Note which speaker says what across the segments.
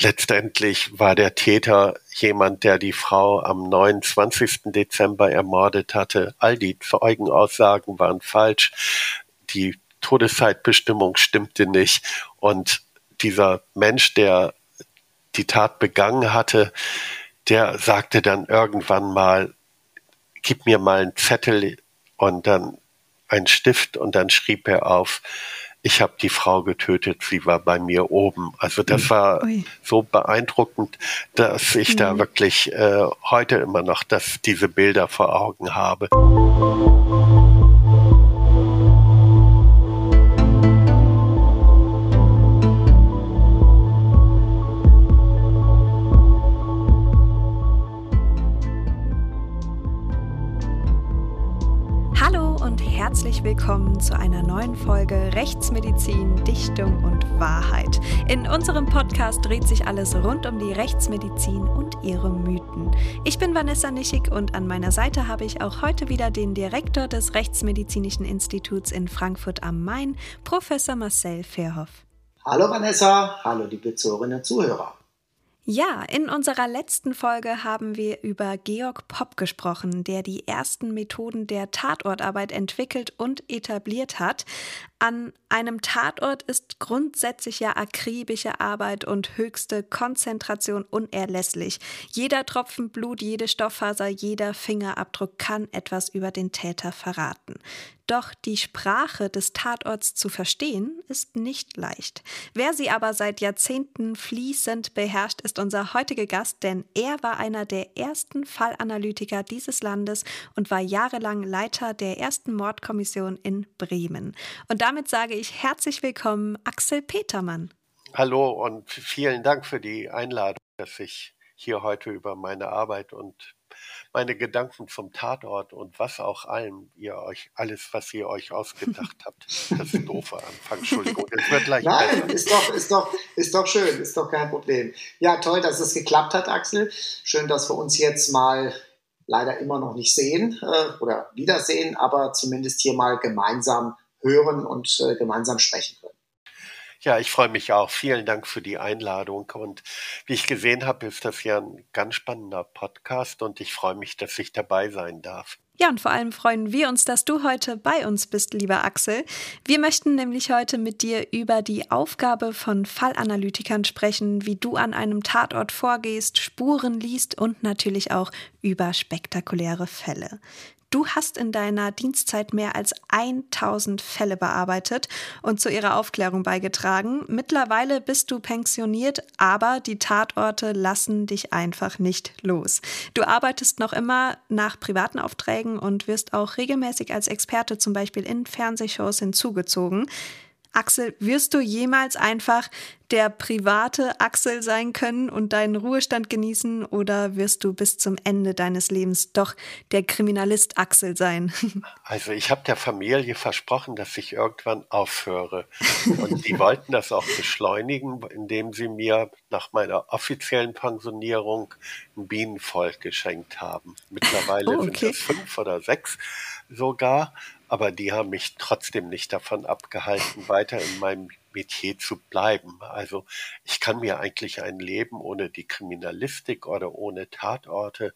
Speaker 1: letztendlich war der Täter jemand, der die Frau am 29. Dezember ermordet hatte. All die Zeugenaussagen waren falsch. Die Todeszeitbestimmung stimmte nicht. Und dieser Mensch, der die Tat begangen hatte, der sagte dann irgendwann mal, gib mir mal einen Zettel und dann einen Stift und dann schrieb er auf, ich habe die Frau getötet, sie war bei mir oben. Also das war Ui. so beeindruckend, dass ich mhm. da wirklich äh, heute immer noch das, diese Bilder vor Augen habe.
Speaker 2: Herzlich willkommen zu einer neuen Folge Rechtsmedizin, Dichtung und Wahrheit. In unserem Podcast dreht sich alles rund um die Rechtsmedizin und ihre Mythen. Ich bin Vanessa Nischig und an meiner Seite habe ich auch heute wieder den Direktor des Rechtsmedizinischen Instituts in Frankfurt am Main, Professor Marcel Verhoff.
Speaker 3: Hallo Vanessa, hallo liebe Zuhörerinnen und Zuhörer.
Speaker 2: Ja, in unserer letzten Folge haben wir über Georg Popp gesprochen, der die ersten Methoden der Tatortarbeit entwickelt und etabliert hat. An einem Tatort ist grundsätzlich ja akribische Arbeit und höchste Konzentration unerlässlich. Jeder Tropfen Blut, jede Stofffaser, jeder Fingerabdruck kann etwas über den Täter verraten. Doch die Sprache des Tatorts zu verstehen, ist nicht leicht. Wer sie aber seit Jahrzehnten fließend beherrscht, ist unser heutiger Gast, denn er war einer der ersten Fallanalytiker dieses Landes und war jahrelang Leiter der ersten Mordkommission in Bremen. Und damit sage ich herzlich willkommen, Axel Petermann.
Speaker 1: Hallo und vielen Dank für die Einladung, dass ich hier heute über meine Arbeit und meine Gedanken zum Tatort und was auch allem ihr euch, alles, was ihr euch ausgedacht habt. Das ist doof am Anfang, Entschuldigung. Es wird gleich
Speaker 3: Nein, besser. ist doch, ist doch, ist doch schön, ist doch kein Problem. Ja, toll, dass es geklappt hat, Axel. Schön, dass wir uns jetzt mal leider immer noch nicht sehen äh, oder wiedersehen, aber zumindest hier mal gemeinsam hören und äh, gemeinsam sprechen können.
Speaker 1: Ja, ich freue mich auch. Vielen Dank für die Einladung. Und wie ich gesehen habe, ist das ja ein ganz spannender Podcast und ich freue mich, dass ich dabei sein darf.
Speaker 2: Ja, und vor allem freuen wir uns, dass du heute bei uns bist, lieber Axel. Wir möchten nämlich heute mit dir über die Aufgabe von Fallanalytikern sprechen, wie du an einem Tatort vorgehst, Spuren liest und natürlich auch über spektakuläre Fälle. Du hast in deiner Dienstzeit mehr als 1000 Fälle bearbeitet und zu ihrer Aufklärung beigetragen. Mittlerweile bist du pensioniert, aber die Tatorte lassen dich einfach nicht los. Du arbeitest noch immer nach privaten Aufträgen und wirst auch regelmäßig als Experte zum Beispiel in Fernsehshows hinzugezogen. Axel, wirst du jemals einfach der private Axel sein können und deinen Ruhestand genießen oder wirst du bis zum Ende deines Lebens doch der Kriminalist Axel sein?
Speaker 1: Also ich habe der Familie versprochen, dass ich irgendwann aufhöre. Und die wollten das auch beschleunigen, indem sie mir nach meiner offiziellen Pensionierung ein Bienenvolk geschenkt haben. Mittlerweile oh, okay. sind es fünf oder sechs sogar aber die haben mich trotzdem nicht davon abgehalten, weiter in meinem Metier zu bleiben. Also ich kann mir eigentlich ein Leben ohne die Kriminalistik oder ohne Tatorte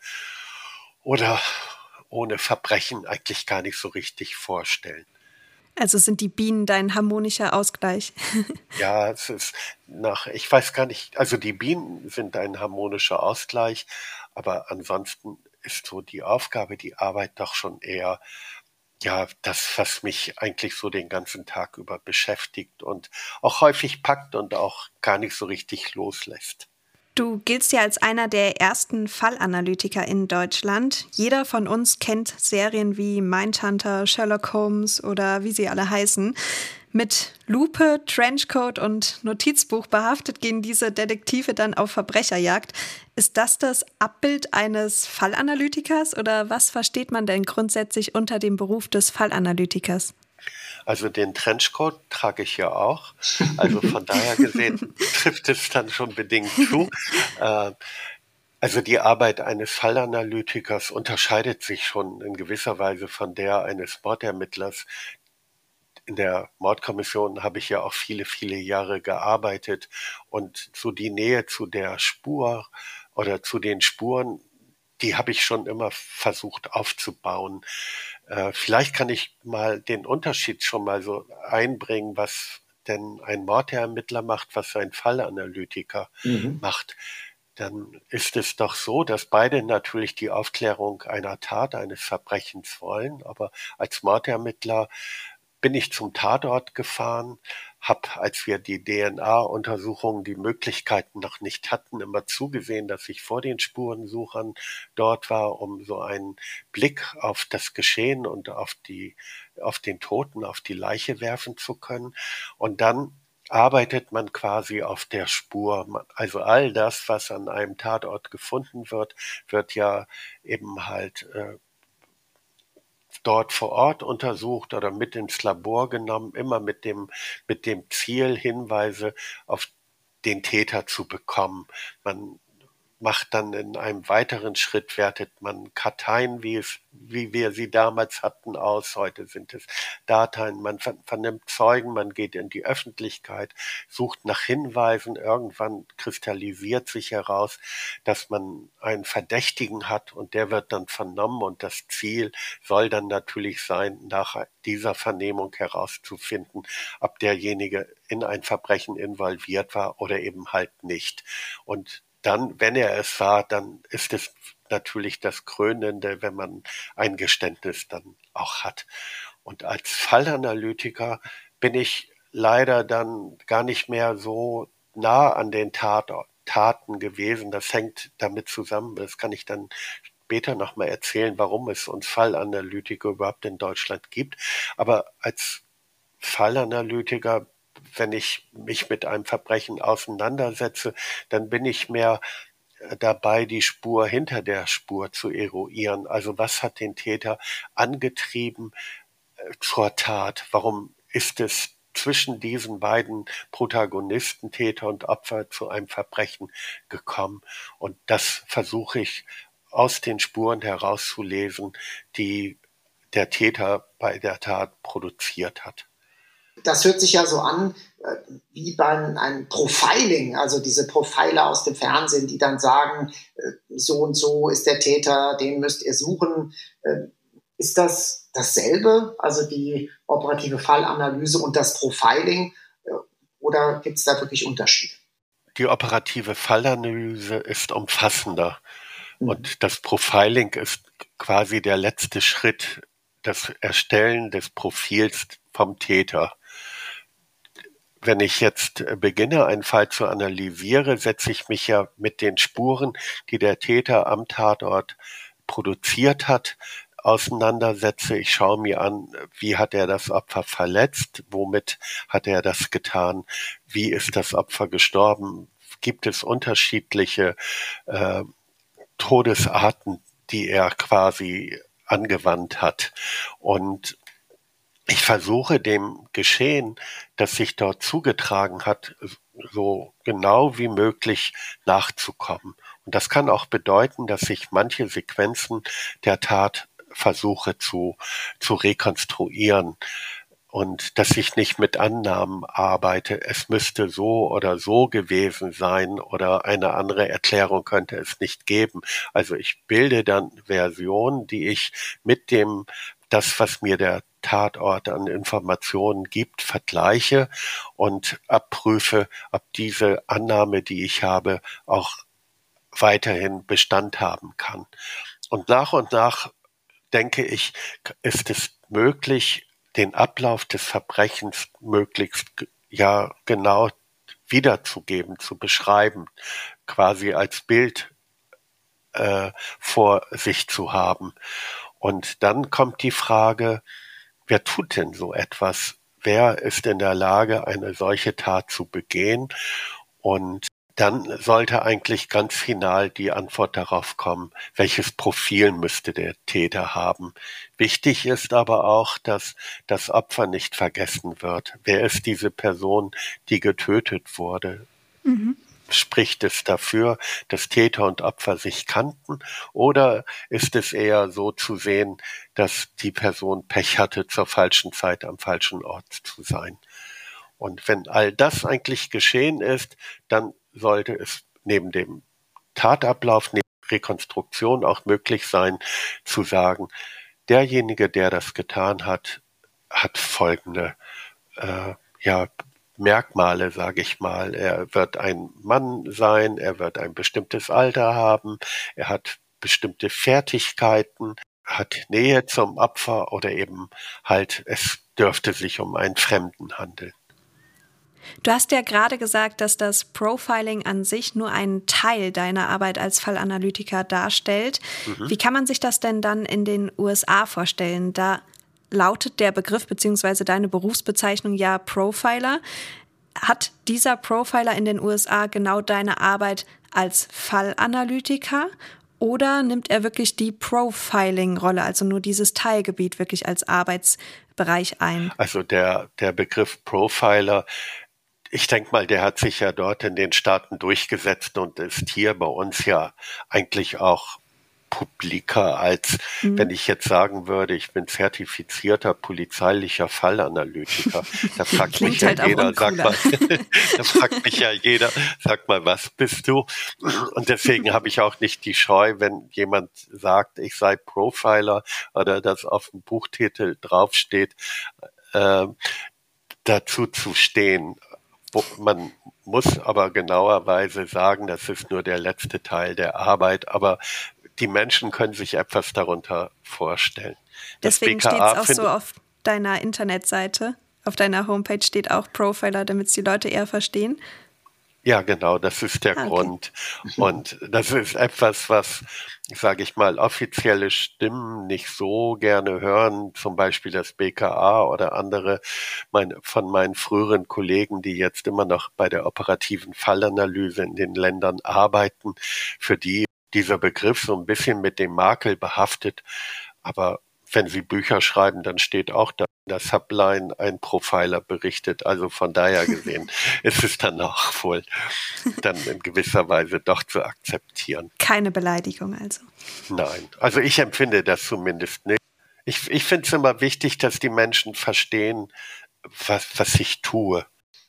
Speaker 1: oder ohne Verbrechen eigentlich gar nicht so richtig vorstellen.
Speaker 2: Also sind die Bienen dein harmonischer Ausgleich?
Speaker 1: ja, es ist nach, ich weiß gar nicht, also die Bienen sind ein harmonischer Ausgleich, aber ansonsten ist so die Aufgabe, die Arbeit doch schon eher ja, das, was mich eigentlich so den ganzen Tag über beschäftigt und auch häufig packt und auch gar nicht so richtig loslässt.
Speaker 2: Du giltst ja als einer der ersten Fallanalytiker in Deutschland. Jeder von uns kennt Serien wie Mindhunter, Sherlock Holmes oder wie sie alle heißen. Mit Lupe, Trenchcoat und Notizbuch behaftet gehen diese Detektive dann auf Verbrecherjagd. Ist das das Abbild eines Fallanalytikers oder was versteht man denn grundsätzlich unter dem Beruf des Fallanalytikers?
Speaker 1: Also den Trenchcoat trage ich ja auch. Also von daher gesehen trifft es dann schon bedingt zu. Äh, also die Arbeit eines Fallanalytikers unterscheidet sich schon in gewisser Weise von der eines Mordermittlers. In der Mordkommission habe ich ja auch viele, viele Jahre gearbeitet und so die Nähe zu der Spur oder zu den Spuren, die habe ich schon immer versucht aufzubauen. Äh, vielleicht kann ich mal den Unterschied schon mal so einbringen, was denn ein Mordermittler macht, was ein Fallanalytiker mhm. macht. Dann ist es doch so, dass beide natürlich die Aufklärung einer Tat, eines Verbrechens wollen, aber als Mordermittler bin ich zum Tatort gefahren, habe, als wir die DNA-Untersuchungen die Möglichkeiten noch nicht hatten, immer zugesehen, dass ich vor den Spurensuchern dort war, um so einen Blick auf das Geschehen und auf die, auf den Toten, auf die Leiche werfen zu können. Und dann arbeitet man quasi auf der Spur. Also all das, was an einem Tatort gefunden wird, wird ja eben halt äh, dort vor Ort untersucht oder mit ins Labor genommen, immer mit dem, mit dem Ziel, Hinweise auf den Täter zu bekommen. Man macht dann in einem weiteren Schritt, wertet man Karteien, wie, es, wie wir sie damals hatten, aus. Heute sind es Dateien. Man vernimmt Zeugen, man geht in die Öffentlichkeit, sucht nach Hinweisen. Irgendwann kristallisiert sich heraus, dass man einen Verdächtigen hat und der wird dann vernommen und das Ziel soll dann natürlich sein, nach dieser Vernehmung herauszufinden, ob derjenige in ein Verbrechen involviert war oder eben halt nicht. Und dann, wenn er es war, dann ist es natürlich das Krönende, wenn man ein Geständnis dann auch hat. Und als Fallanalytiker bin ich leider dann gar nicht mehr so nah an den Tat, Taten gewesen. Das hängt damit zusammen. Das kann ich dann später nochmal erzählen, warum es uns Fallanalytiker überhaupt in Deutschland gibt. Aber als Fallanalytiker wenn ich mich mit einem Verbrechen auseinandersetze, dann bin ich mehr äh, dabei, die Spur hinter der Spur zu eruieren. Also was hat den Täter angetrieben äh, zur Tat? Warum ist es zwischen diesen beiden Protagonisten, Täter und Opfer, zu einem Verbrechen gekommen? Und das versuche ich aus den Spuren herauszulesen, die der Täter bei der Tat produziert hat
Speaker 3: das hört sich ja so an äh, wie beim einem Profiling, also diese Profiler aus dem Fernsehen, die dann sagen, äh, so und so ist der Täter, den müsst ihr suchen. Äh, ist das dasselbe, also die operative Fallanalyse und das Profiling, oder gibt es da wirklich Unterschiede?
Speaker 1: Die operative Fallanalyse ist umfassender mhm. und das Profiling ist quasi der letzte Schritt, das Erstellen des Profils vom Täter wenn ich jetzt äh, beginne, einen Fall zu analysieren, setze ich mich ja mit den Spuren, die der Täter am Tatort produziert hat, auseinandersetze. Ich schaue mir an, wie hat er das Opfer verletzt, womit hat er das getan, wie ist das Opfer gestorben, gibt es unterschiedliche äh, Todesarten, die er quasi angewandt hat. Und ich versuche dem Geschehen, das sich dort zugetragen hat, so genau wie möglich nachzukommen. Und das kann auch bedeuten, dass ich manche Sequenzen der Tat versuche zu, zu rekonstruieren und dass ich nicht mit Annahmen arbeite, es müsste so oder so gewesen sein oder eine andere Erklärung könnte es nicht geben. Also ich bilde dann Versionen, die ich mit dem das, was mir der Tatort an Informationen gibt, vergleiche und abprüfe, ob diese Annahme, die ich habe, auch weiterhin Bestand haben kann. Und nach und nach denke ich, ist es möglich, den Ablauf des Verbrechens möglichst ja genau wiederzugeben, zu beschreiben, quasi als Bild äh, vor sich zu haben. Und dann kommt die Frage, wer tut denn so etwas? Wer ist in der Lage, eine solche Tat zu begehen? Und dann sollte eigentlich ganz final die Antwort darauf kommen, welches Profil müsste der Täter haben. Wichtig ist aber auch, dass das Opfer nicht vergessen wird. Wer ist diese Person, die getötet wurde? Mhm. Spricht es dafür, dass Täter und Opfer sich kannten? Oder ist es eher so zu sehen, dass die Person Pech hatte, zur falschen Zeit am falschen Ort zu sein? Und wenn all das eigentlich geschehen ist, dann sollte es neben dem Tatablauf, neben Rekonstruktion auch möglich sein, zu sagen, derjenige, der das getan hat, hat folgende äh, ja, Merkmale, sage ich mal. Er wird ein Mann sein, er wird ein bestimmtes Alter haben, er hat bestimmte Fertigkeiten, hat Nähe zum Opfer oder eben halt, es dürfte sich um einen Fremden handeln.
Speaker 2: Du hast ja gerade gesagt, dass das Profiling an sich nur einen Teil deiner Arbeit als Fallanalytiker darstellt. Mhm. Wie kann man sich das denn dann in den USA vorstellen? Da lautet der Begriff bzw. deine Berufsbezeichnung ja Profiler. Hat dieser Profiler in den USA genau deine Arbeit als Fallanalytiker oder nimmt er wirklich die Profiling-Rolle, also nur dieses Teilgebiet wirklich als Arbeitsbereich ein?
Speaker 1: Also der, der Begriff Profiler ich denke mal, der hat sich ja dort in den Staaten durchgesetzt und ist hier bei uns ja eigentlich auch publiker, als mhm. wenn ich jetzt sagen würde, ich bin zertifizierter polizeilicher Fallanalytiker. Da fragt mich ja halt jeder, sag mal, da fragt mich ja jeder, sag mal, was bist du? Und deswegen habe ich auch nicht die Scheu, wenn jemand sagt, ich sei Profiler oder das auf dem Buchtitel draufsteht, äh, dazu zu stehen man muss aber genauerweise sagen, das ist nur der letzte Teil der Arbeit, aber die Menschen können sich etwas darunter vorstellen.
Speaker 2: Deswegen steht es auch so auf deiner Internetseite, auf deiner Homepage steht auch Profiler, damit es die Leute eher verstehen.
Speaker 1: Ja, genau, das ist der ah, okay. Grund. Und das ist etwas, was, sage ich mal, offizielle Stimmen nicht so gerne hören, zum Beispiel das BKA oder andere mein, von meinen früheren Kollegen, die jetzt immer noch bei der operativen Fallanalyse in den Ländern arbeiten, für die dieser Begriff so ein bisschen mit dem Makel behaftet. Aber wenn Sie Bücher schreiben, dann steht auch da in der Subline ein Profiler berichtet. Also von daher gesehen ist es dann auch wohl dann in gewisser Weise doch zu akzeptieren.
Speaker 2: Keine Beleidigung also.
Speaker 1: Nein, also ich empfinde das zumindest nicht. Ich, ich finde es immer wichtig, dass die Menschen verstehen, was, was ich tue.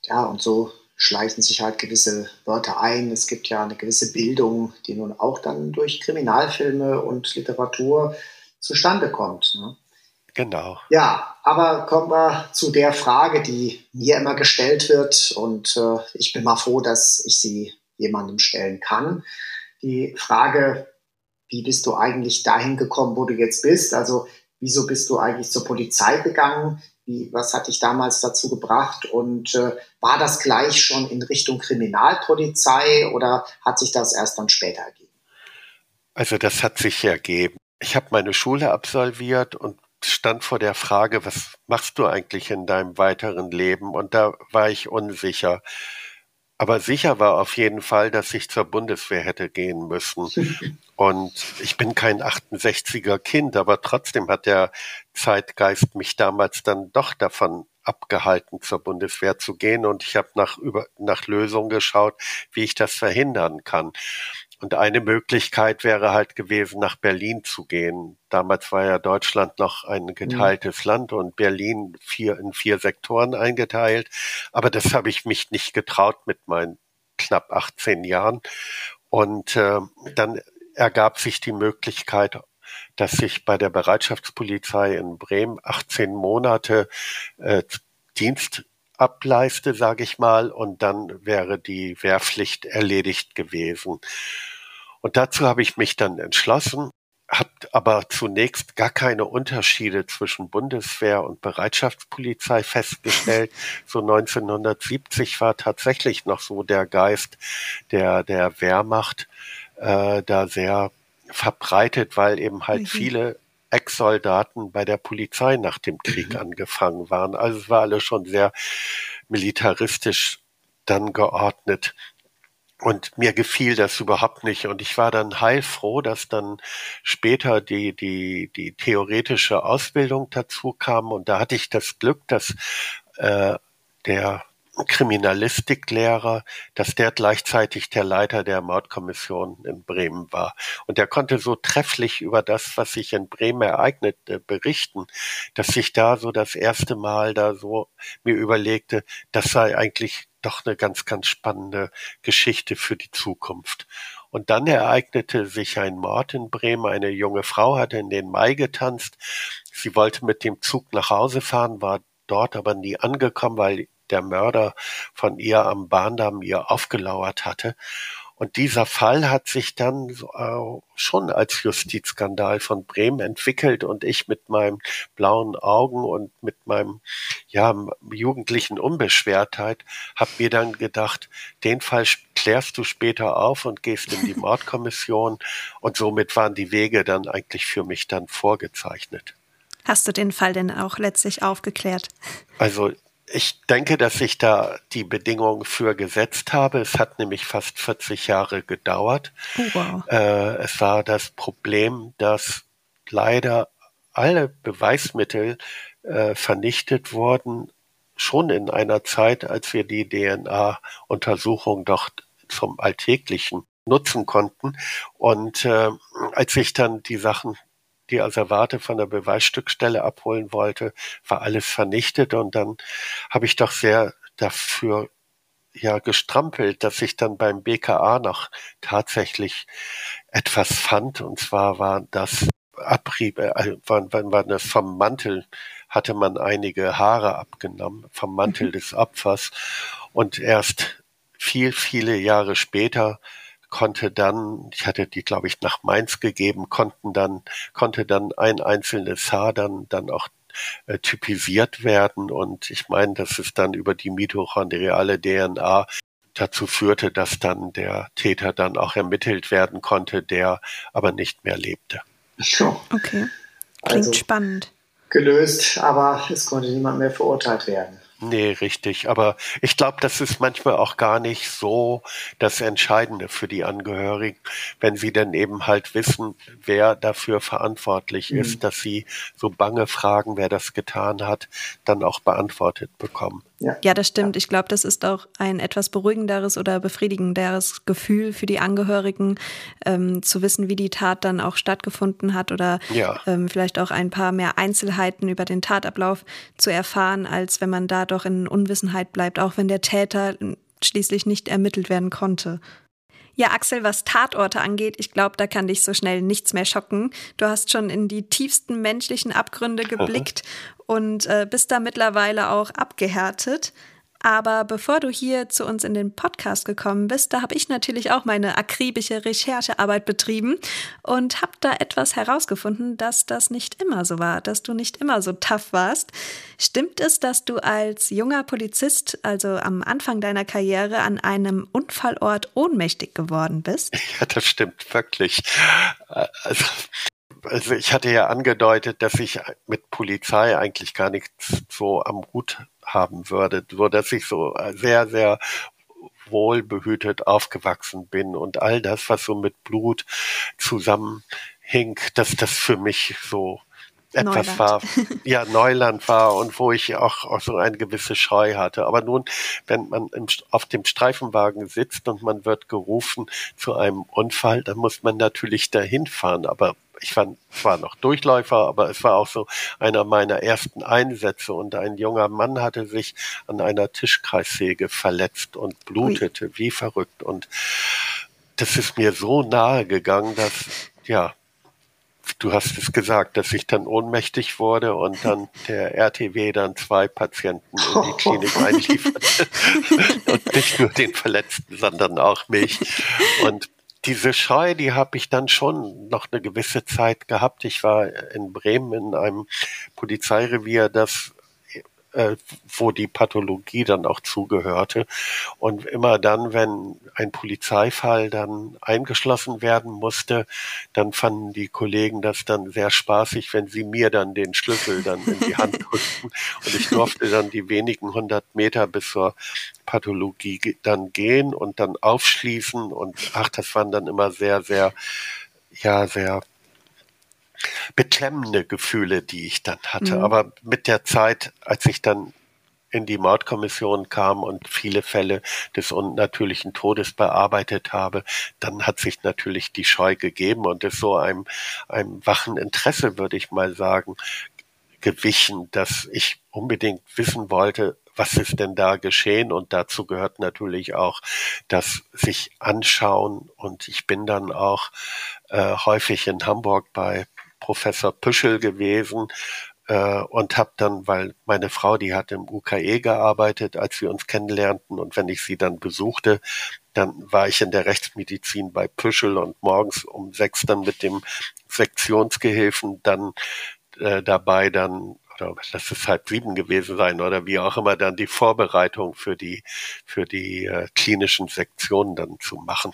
Speaker 3: Ja, und so schleichen sich halt gewisse Wörter ein. Es gibt ja eine gewisse Bildung, die nun auch dann durch Kriminalfilme und Literatur zustande kommt. Ne?
Speaker 1: Genau.
Speaker 3: Ja, aber kommen wir zu der Frage, die mir immer gestellt wird und äh, ich bin mal froh, dass ich sie jemandem stellen kann. Die Frage, wie bist du eigentlich dahin gekommen, wo du jetzt bist? Also wieso bist du eigentlich zur Polizei gegangen? Wie, was hat dich damals dazu gebracht? Und äh, war das gleich schon in Richtung Kriminalpolizei oder hat sich das erst dann später ergeben?
Speaker 1: Also das hat sich ergeben. Ich habe meine Schule absolviert und stand vor der Frage, was machst du eigentlich in deinem weiteren Leben? Und da war ich unsicher. Aber sicher war auf jeden Fall, dass ich zur Bundeswehr hätte gehen müssen. Und ich bin kein 68er Kind, aber trotzdem hat der Zeitgeist mich damals dann doch davon abgehalten, zur Bundeswehr zu gehen. Und ich habe nach, über, nach Lösungen geschaut, wie ich das verhindern kann. Und eine Möglichkeit wäre halt gewesen, nach Berlin zu gehen. Damals war ja Deutschland noch ein mhm. geteiltes mhm. Land und Berlin vier, in vier Sektoren eingeteilt. Aber das habe ich mich nicht getraut mit meinen knapp 18 Jahren. Und äh, dann ergab sich die Möglichkeit, dass ich bei der Bereitschaftspolizei in Bremen 18 Monate äh, Dienst ableiste, sage ich mal, und dann wäre die Wehrpflicht erledigt gewesen. Und dazu habe ich mich dann entschlossen, habe aber zunächst gar keine Unterschiede zwischen Bundeswehr und Bereitschaftspolizei festgestellt. So 1970 war tatsächlich noch so der Geist der, der Wehrmacht äh, da sehr verbreitet, weil eben halt mhm. viele Ex-Soldaten bei der Polizei nach dem Krieg mhm. angefangen waren. Also es war alles schon sehr militaristisch dann geordnet. Und mir gefiel das überhaupt nicht. Und ich war dann heilfroh, dass dann später die, die, die theoretische Ausbildung dazu kam. Und da hatte ich das Glück, dass äh, der Kriminalistiklehrer, dass der gleichzeitig der Leiter der Mordkommission in Bremen war. Und er konnte so trefflich über das, was sich in Bremen ereignete, berichten, dass ich da so das erste Mal da so mir überlegte, das sei eigentlich doch eine ganz, ganz spannende Geschichte für die Zukunft. Und dann ereignete sich ein Mord in Bremen. Eine junge Frau hatte in den Mai getanzt. Sie wollte mit dem Zug nach Hause fahren, war dort aber nie angekommen, weil der Mörder von ihr am Bahndamm ihr aufgelauert hatte. Und dieser Fall hat sich dann äh, schon als Justizskandal von Bremen entwickelt und ich mit meinen blauen Augen und mit meinem ja jugendlichen Unbeschwertheit habe mir dann gedacht, den Fall klärst du später auf und gehst in die Mordkommission und somit waren die Wege dann eigentlich für mich dann vorgezeichnet.
Speaker 2: Hast du den Fall denn auch letztlich aufgeklärt?
Speaker 1: Also ich denke, dass ich da die Bedingungen für gesetzt habe. Es hat nämlich fast 40 Jahre gedauert. Oh, wow. Äh, es war das Problem, dass leider alle Beweismittel äh, vernichtet wurden, schon in einer Zeit, als wir die DNA-Untersuchung doch zum Alltäglichen nutzen konnten. Und äh, als ich dann die Sachen die Asservate von der Beweisstückstelle abholen wollte, war alles vernichtet und dann habe ich doch sehr dafür ja gestrampelt, dass ich dann beim BKA noch tatsächlich etwas fand und zwar war das Abriebe, äh, wann, wann war das vom Mantel hatte man einige Haare abgenommen vom Mantel mhm. des Opfers und erst viel, viele Jahre später konnte dann, ich hatte die, glaube ich, nach Mainz gegeben, konnten dann, konnte dann ein einzelnes Haar dann, dann auch äh, typisiert werden. Und ich meine, dass es dann über die mitochondriale DNA dazu führte, dass dann der Täter dann auch ermittelt werden konnte, der aber nicht mehr lebte.
Speaker 2: Okay. Klingt also, spannend.
Speaker 3: Gelöst, aber es konnte niemand mehr verurteilt werden.
Speaker 1: Nee, richtig. Aber ich glaube, das ist manchmal auch gar nicht so das Entscheidende für die Angehörigen, wenn sie dann eben halt wissen, wer dafür verantwortlich mhm. ist, dass sie so bange Fragen, wer das getan hat, dann auch beantwortet bekommen.
Speaker 2: Ja, ja das stimmt. Ich glaube, das ist auch ein etwas beruhigenderes oder befriedigenderes Gefühl für die Angehörigen, ähm, zu wissen, wie die Tat dann auch stattgefunden hat oder ja. ähm, vielleicht auch ein paar mehr Einzelheiten über den Tatablauf zu erfahren, als wenn man da doch in Unwissenheit bleibt, auch wenn der Täter schließlich nicht ermittelt werden konnte. Ja, Axel, was Tatorte angeht, ich glaube, da kann dich so schnell nichts mehr schocken. Du hast schon in die tiefsten menschlichen Abgründe geblickt und äh, bist da mittlerweile auch abgehärtet. Aber bevor du hier zu uns in den Podcast gekommen bist, da habe ich natürlich auch meine akribische Recherchearbeit betrieben und habe da etwas herausgefunden, dass das nicht immer so war, dass du nicht immer so tough warst. Stimmt es, dass du als junger Polizist, also am Anfang deiner Karriere, an einem Unfallort ohnmächtig geworden bist?
Speaker 1: Ja, das stimmt wirklich. Also also ich hatte ja angedeutet, dass ich mit Polizei eigentlich gar nichts so am Hut haben würde, nur dass ich so sehr, sehr wohlbehütet aufgewachsen bin und all das, was so mit Blut zusammenhing, dass das für mich so etwas Neuland. war, ja, Neuland war und wo ich auch, auch so eine gewisse Scheu hatte. Aber nun, wenn man im, auf dem Streifenwagen sitzt und man wird gerufen zu einem Unfall, dann muss man natürlich dahin fahren. Aber ich war zwar noch Durchläufer, aber es war auch so einer meiner ersten Einsätze und ein junger Mann hatte sich an einer Tischkreissäge verletzt und blutete Ui. wie verrückt und das ist mir so nahe gegangen, dass, ja, du hast es gesagt, dass ich dann ohnmächtig wurde und dann der RTW dann zwei Patienten in die Klinik einlieferte. und nicht nur den Verletzten, sondern auch mich. Und diese Scheu, die habe ich dann schon noch eine gewisse Zeit gehabt. Ich war in Bremen in einem Polizeirevier, das äh, wo die Pathologie dann auch zugehörte. Und immer dann, wenn ein Polizeifall dann eingeschlossen werden musste, dann fanden die Kollegen das dann sehr spaßig, wenn sie mir dann den Schlüssel dann in die Hand drückten. Und ich durfte dann die wenigen hundert Meter bis zur Pathologie dann gehen und dann aufschließen. Und ach, das waren dann immer sehr, sehr, ja, sehr beklemmende Gefühle, die ich dann hatte. Mhm. Aber mit der Zeit, als ich dann in die Mordkommission kam und viele Fälle des unnatürlichen Todes bearbeitet habe, dann hat sich natürlich die Scheu gegeben und ist so einem, einem wachen Interesse, würde ich mal sagen, gewichen, dass ich unbedingt wissen wollte, was ist denn da geschehen? Und dazu gehört natürlich auch das sich anschauen. Und ich bin dann auch äh, häufig in Hamburg bei Professor Püschel gewesen, äh, und habe dann, weil meine Frau, die hat im UKE gearbeitet, als wir uns kennenlernten und wenn ich sie dann besuchte, dann war ich in der Rechtsmedizin bei Püschel und morgens um sechs dann mit dem Sektionsgehilfen dann äh, dabei dann oder das ist halb sieben gewesen sein oder wie auch immer dann die Vorbereitung für die für die äh, klinischen Sektionen dann zu machen.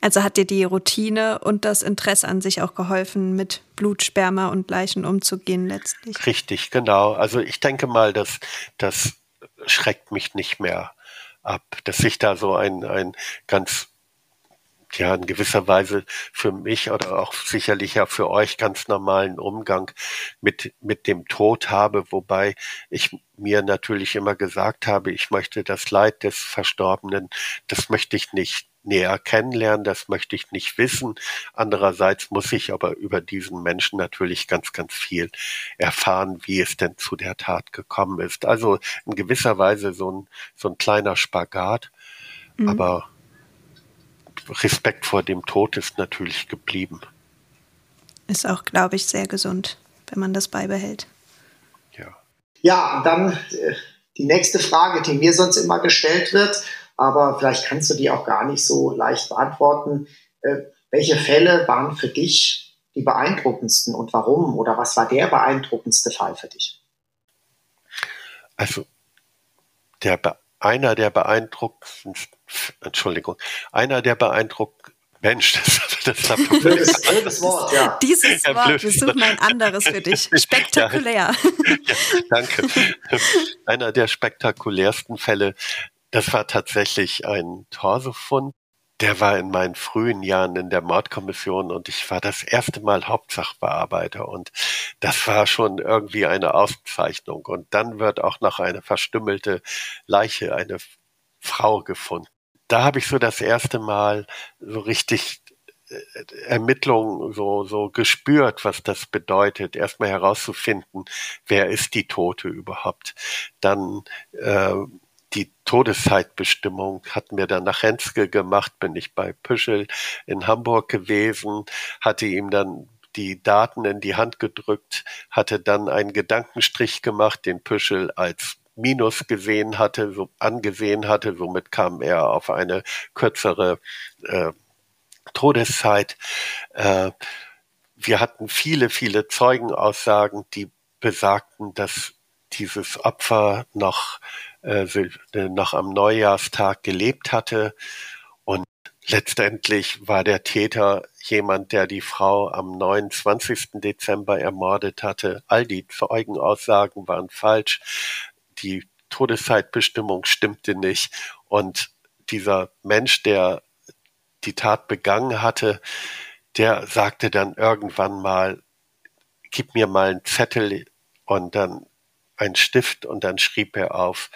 Speaker 2: Also hat dir die Routine und das Interesse an sich auch geholfen, mit Blut, Sperma und Leichen umzugehen letztlich?
Speaker 1: Richtig, genau. Also ich denke mal, dass das schreckt mich nicht mehr ab, dass ich da so ein, ein ganz ja in gewisser Weise für mich oder auch sicherlich ja für euch ganz normalen Umgang mit mit dem Tod habe, wobei ich mir natürlich immer gesagt habe, ich möchte das Leid des Verstorbenen, das möchte ich nicht näher kennenlernen, das möchte ich nicht wissen. Andererseits muss ich aber über diesen Menschen natürlich ganz, ganz viel erfahren, wie es denn zu der Tat gekommen ist. Also in gewisser Weise so ein, so ein kleiner Spagat, mhm. aber Respekt vor dem Tod ist natürlich geblieben.
Speaker 2: Ist auch, glaube ich, sehr gesund, wenn man das beibehält.
Speaker 3: Ja. Ja, und dann äh, die nächste Frage, die mir sonst immer gestellt wird aber vielleicht kannst du die auch gar nicht so leicht beantworten. Äh, welche Fälle waren für dich die beeindruckendsten und warum? Oder was war der beeindruckendste Fall für dich?
Speaker 1: Also der einer der beeindruckendsten, Entschuldigung, einer der beeindruckendsten Mensch, das, das
Speaker 2: hat blödes, blödes Wort, ja. Dieses ja, Wort, wir suchen ein anderes für dich. Spektakulär. Ja, ja,
Speaker 1: danke. Einer der spektakulärsten Fälle das war tatsächlich ein Torsefund. Der war in meinen frühen Jahren in der Mordkommission und ich war das erste Mal Hauptsachbearbeiter und das war schon irgendwie eine Auszeichnung. Und dann wird auch noch eine verstümmelte Leiche, eine Frau gefunden. Da habe ich so das erste Mal so richtig äh, Ermittlungen so, so gespürt, was das bedeutet, erstmal herauszufinden, wer ist die Tote überhaupt. Dann äh, die Todeszeitbestimmung hatten wir dann nach Henske gemacht, bin ich bei Püschel in Hamburg gewesen, hatte ihm dann die Daten in die Hand gedrückt, hatte dann einen Gedankenstrich gemacht, den Püschel als Minus gesehen hatte, so angesehen hatte. Somit kam er auf eine kürzere äh, Todeszeit. Äh, wir hatten viele, viele Zeugenaussagen, die besagten, dass dieses Opfer noch äh, noch am Neujahrstag gelebt hatte. Und letztendlich war der Täter jemand, der die Frau am 29. Dezember ermordet hatte. All die Zeugenaussagen waren falsch. Die Todeszeitbestimmung stimmte nicht. Und dieser Mensch, der die Tat begangen hatte, der sagte dann irgendwann mal, gib mir mal einen Zettel und dann einen Stift und dann schrieb er auf,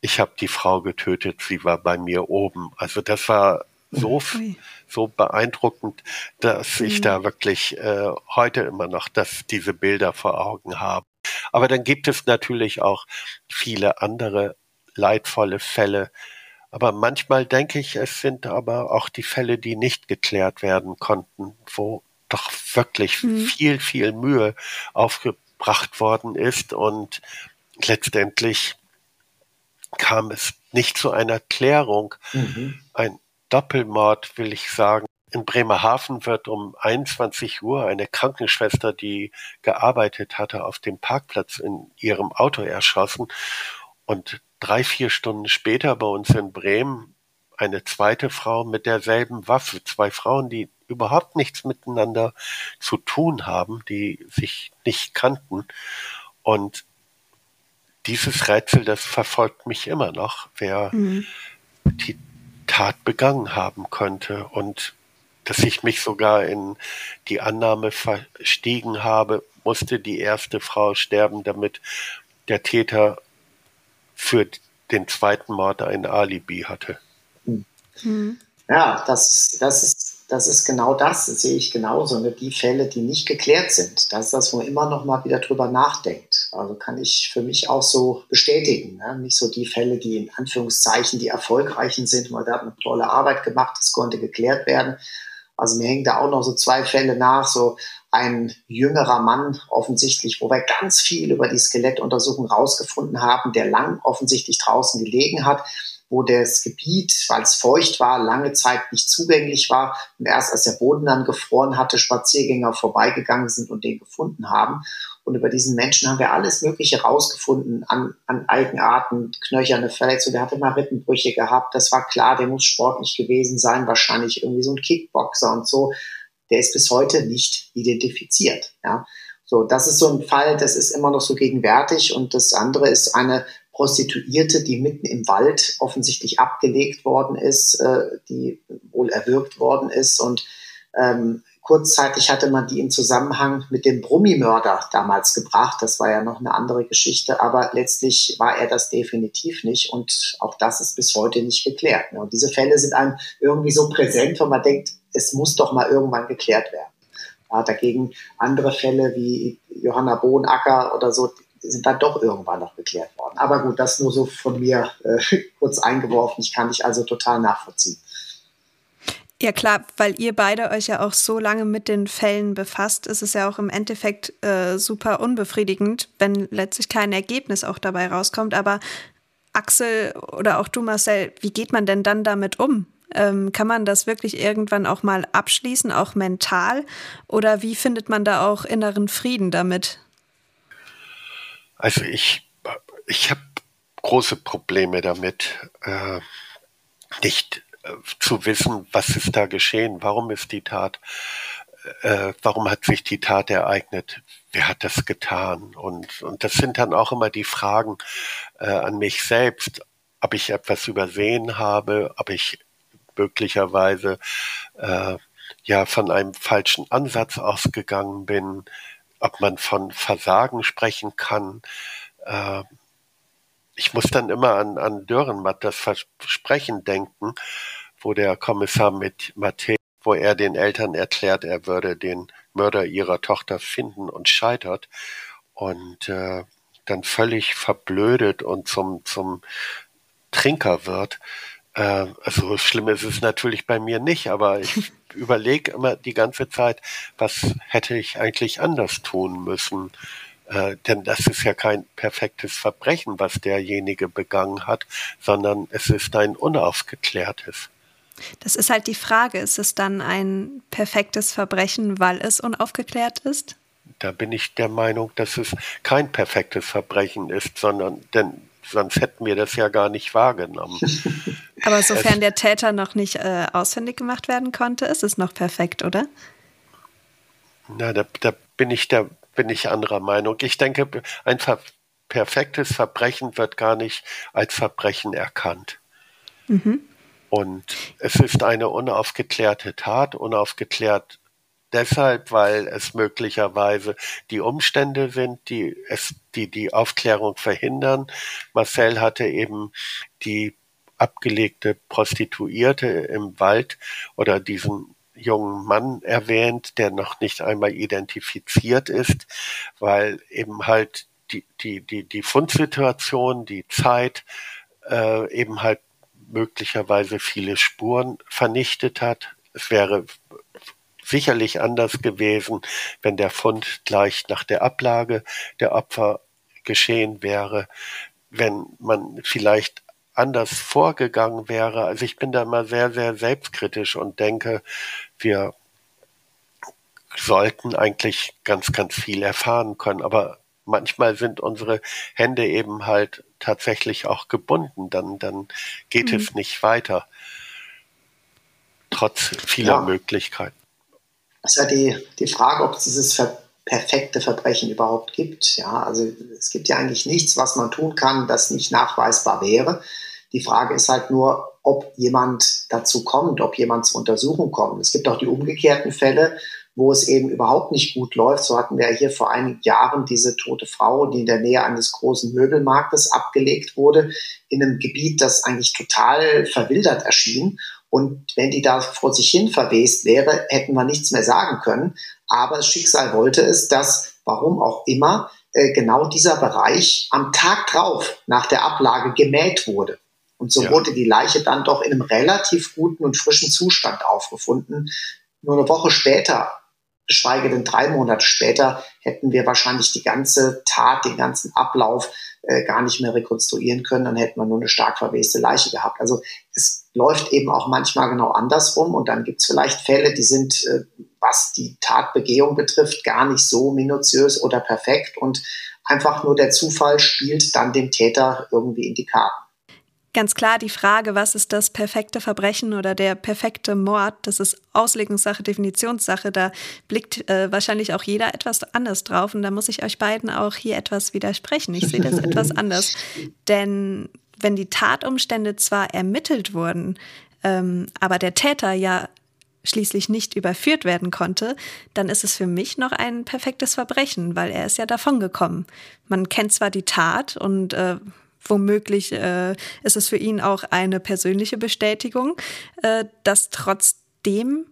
Speaker 1: ich habe die Frau getötet, sie war bei mir oben. Also das war so, so beeindruckend, dass ich mhm. da wirklich äh, heute immer noch das, diese Bilder vor Augen habe. Aber dann gibt es natürlich auch viele andere leidvolle Fälle. Aber manchmal denke ich, es sind aber auch die Fälle, die nicht geklärt werden konnten, wo doch wirklich mhm. viel, viel Mühe aufge gebracht worden ist und letztendlich kam es nicht zu einer Klärung. Mhm. Ein Doppelmord, will ich sagen. In Bremerhaven wird um 21 Uhr eine Krankenschwester, die gearbeitet hatte, auf dem Parkplatz in ihrem Auto erschossen. Und drei, vier Stunden später bei uns in Bremen eine zweite Frau mit derselben Waffe. Zwei Frauen, die überhaupt nichts miteinander zu tun haben, die sich nicht kannten. Und dieses Rätsel, das verfolgt mich immer noch, wer mhm. die Tat begangen haben könnte. Und dass ich mich sogar in die Annahme verstiegen habe, musste die erste Frau sterben, damit der Täter für den zweiten Mord ein Alibi hatte.
Speaker 3: Hm. Ja, das, das, ist, das ist genau das, das sehe ich genauso. Ne? Die Fälle, die nicht geklärt sind, das ist das, wo man immer noch mal wieder drüber nachdenkt. Also kann ich für mich auch so bestätigen. Ne? Nicht so die Fälle, die in Anführungszeichen die erfolgreichen sind, weil da hat eine tolle Arbeit gemacht, das konnte geklärt werden. Also mir hängen da auch noch so zwei Fälle nach, so ein jüngerer Mann offensichtlich, wo wir ganz viel über die Skelettuntersuchung rausgefunden haben, der lang offensichtlich draußen gelegen hat wo das Gebiet, weil es feucht war, lange Zeit nicht zugänglich war und erst als der Boden dann gefroren hatte, Spaziergänger vorbeigegangen sind und den gefunden haben. Und über diesen Menschen haben wir alles Mögliche rausgefunden an, an Eigenarten, knöcherne Verletzungen. Der hatte mal Rippenbrüche gehabt. Das war klar, der muss sportlich gewesen sein, wahrscheinlich irgendwie so ein Kickboxer und so. Der ist bis heute nicht identifiziert. Ja. So, das ist so ein Fall, das ist immer noch so gegenwärtig. Und das andere ist eine Prostituierte, die mitten im Wald offensichtlich abgelegt worden ist, äh, die wohl erwürgt worden ist. Und ähm, kurzzeitig hatte man die im Zusammenhang mit dem Brummimörder damals gebracht. Das war ja noch eine andere Geschichte, aber letztlich war er das definitiv nicht. Und auch das ist bis heute nicht geklärt. Ne? Und diese Fälle sind einem irgendwie so präsent, wenn man denkt, es muss doch mal irgendwann geklärt werden. Ja, dagegen andere Fälle wie Johanna Bohnacker oder so, sind dann doch irgendwann noch geklärt worden. Aber gut, das nur so von mir äh, kurz eingeworfen. Ich kann dich also total nachvollziehen.
Speaker 2: Ja klar, weil ihr beide euch ja auch so lange mit den Fällen befasst, ist es ja auch im Endeffekt äh, super unbefriedigend, wenn letztlich kein Ergebnis auch dabei rauskommt. Aber Axel oder auch du, Marcel, wie geht man denn dann damit um? Ähm, kann man das wirklich irgendwann auch mal abschließen, auch mental? Oder wie findet man da auch inneren Frieden damit?
Speaker 1: Also ich, ich habe große Probleme damit, äh, nicht äh, zu wissen, was ist da geschehen, warum ist die Tat, äh, warum hat sich die Tat ereignet, wer hat das getan? Und, und das sind dann auch immer die Fragen äh, an mich selbst, ob ich etwas übersehen habe, ob ich möglicherweise äh, ja von einem falschen Ansatz ausgegangen bin, ob man von Versagen sprechen kann. Äh, ich muss dann immer an, an Dürrenmatt das Versprechen denken, wo der Kommissar mit Matthäus, wo er den Eltern erklärt, er würde den Mörder ihrer Tochter finden und scheitert und äh, dann völlig verblödet und zum, zum Trinker wird. Äh, also schlimm ist es natürlich bei mir nicht, aber ich überlege immer die ganze Zeit, was hätte ich eigentlich anders tun müssen. Äh, denn das ist ja kein perfektes Verbrechen, was derjenige begangen hat, sondern es ist ein unaufgeklärtes.
Speaker 2: Das ist halt die Frage, ist es dann ein perfektes Verbrechen, weil es unaufgeklärt ist?
Speaker 1: Da bin ich der Meinung, dass es kein perfektes Verbrechen ist, sondern denn sonst hätten wir das ja gar nicht wahrgenommen.
Speaker 2: Aber sofern es, der Täter noch nicht äh, ausfindig gemacht werden konnte, ist es noch perfekt, oder?
Speaker 1: Na, da, da bin ich der bin ich anderer Meinung. Ich denke, ein ver perfektes Verbrechen wird gar nicht als Verbrechen erkannt. Mhm. Und es ist eine unaufgeklärte Tat, unaufgeklärt deshalb, weil es möglicherweise die Umstände sind, die es, die die Aufklärung verhindern. Marcel hatte eben die abgelegte Prostituierte im Wald oder diesen jungen Mann erwähnt, der noch nicht einmal identifiziert ist, weil eben halt die, die, die, die Fundsituation, die Zeit äh, eben halt möglicherweise viele Spuren vernichtet hat. Es wäre sicherlich anders gewesen, wenn der Fund gleich nach der Ablage der Opfer geschehen wäre, wenn man vielleicht anders vorgegangen wäre. Also ich bin da immer sehr, sehr selbstkritisch und denke, wir sollten eigentlich ganz, ganz viel erfahren können. Aber manchmal sind unsere Hände eben halt tatsächlich auch gebunden. Dann, dann geht mhm. es nicht weiter. Trotz vieler ja. Möglichkeiten.
Speaker 3: Das ist ja die, die Frage, ob es dieses ver perfekte Verbrechen überhaupt gibt. Ja, also es gibt ja eigentlich nichts, was man tun kann, das nicht nachweisbar wäre. Die Frage ist halt nur, ob jemand dazu kommt, ob jemand zur Untersuchung kommt. Es gibt auch die umgekehrten Fälle, wo es eben überhaupt nicht gut läuft. So hatten wir hier vor einigen Jahren diese tote Frau, die in der Nähe eines großen Möbelmarktes abgelegt wurde, in einem Gebiet, das eigentlich total verwildert erschien. Und wenn die da vor sich hin verwest wäre, hätten wir nichts mehr sagen können. Aber das Schicksal wollte es, dass, warum auch immer, äh, genau dieser Bereich am Tag drauf nach der Ablage gemäht wurde. Und so ja. wurde die Leiche dann doch in einem relativ guten und frischen Zustand aufgefunden. Nur eine Woche später, geschweige denn drei Monate später, hätten wir wahrscheinlich die ganze Tat, den ganzen Ablauf äh, gar nicht mehr rekonstruieren können. Dann hätten wir nur eine stark verweste Leiche gehabt. Also es läuft eben auch manchmal genau andersrum. Und dann gibt es vielleicht Fälle, die sind, äh, was die Tatbegehung betrifft, gar nicht so minutiös oder perfekt. Und einfach nur der Zufall spielt dann dem Täter irgendwie in die Karten.
Speaker 2: Ganz klar die Frage, was ist das perfekte Verbrechen oder der perfekte Mord, das ist Auslegungssache, Definitionssache. Da blickt äh, wahrscheinlich auch jeder etwas anders drauf. Und da muss ich euch beiden auch hier etwas widersprechen. Ich sehe das etwas anders. Denn wenn die Tatumstände zwar ermittelt wurden, ähm, aber der Täter ja schließlich nicht überführt werden konnte, dann ist es für mich noch ein perfektes Verbrechen, weil er ist ja davongekommen. Man kennt zwar die Tat und äh, womöglich äh, ist es für ihn auch eine persönliche Bestätigung, äh, dass trotzdem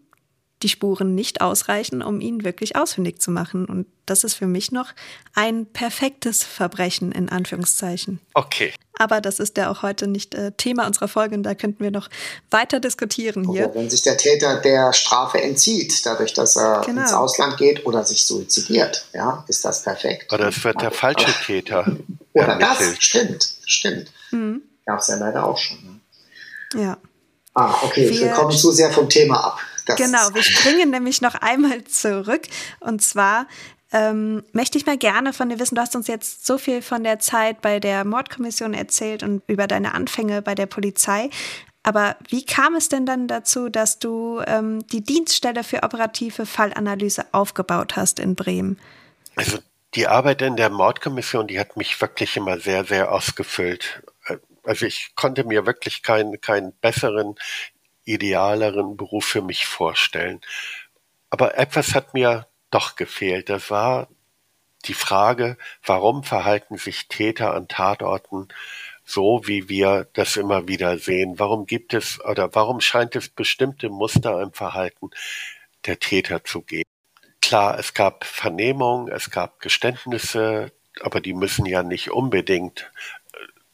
Speaker 2: die Spuren nicht ausreichen, um ihn wirklich ausfindig zu machen. Und das ist für mich noch ein perfektes Verbrechen in Anführungszeichen.
Speaker 1: Okay.
Speaker 2: Aber das ist ja auch heute nicht äh, Thema unserer Folge und da könnten wir noch weiter diskutieren hier.
Speaker 3: Oder wenn sich der Täter der Strafe entzieht, dadurch, dass er genau. ins Ausland geht oder sich suizidiert, ja, ist das perfekt.
Speaker 1: Oder es wird der falsche Täter.
Speaker 3: Oder das, stimmt, stimmt. Mhm. Gab es ja leider auch schon.
Speaker 2: Ne? Ja.
Speaker 3: Ah, okay, wir, wir kommen zu sehr vom Thema ab.
Speaker 2: Das genau, wir springen nämlich noch einmal zurück. Und zwar ähm, möchte ich mal gerne von dir wissen, du hast uns jetzt so viel von der Zeit bei der Mordkommission erzählt und über deine Anfänge bei der Polizei. Aber wie kam es denn dann dazu, dass du ähm, die Dienststelle für operative Fallanalyse aufgebaut hast in Bremen?
Speaker 1: Also die Arbeit in der Mordkommission, die hat mich wirklich immer sehr, sehr ausgefüllt. Also ich konnte mir wirklich keinen, keinen besseren idealeren Beruf für mich vorstellen. Aber etwas hat mir doch gefehlt. Das war die Frage, warum verhalten sich Täter an Tatorten so, wie wir das immer wieder sehen? Warum gibt es oder warum scheint es bestimmte Muster im Verhalten der Täter zu geben? Klar, es gab Vernehmungen, es gab Geständnisse, aber die müssen ja nicht unbedingt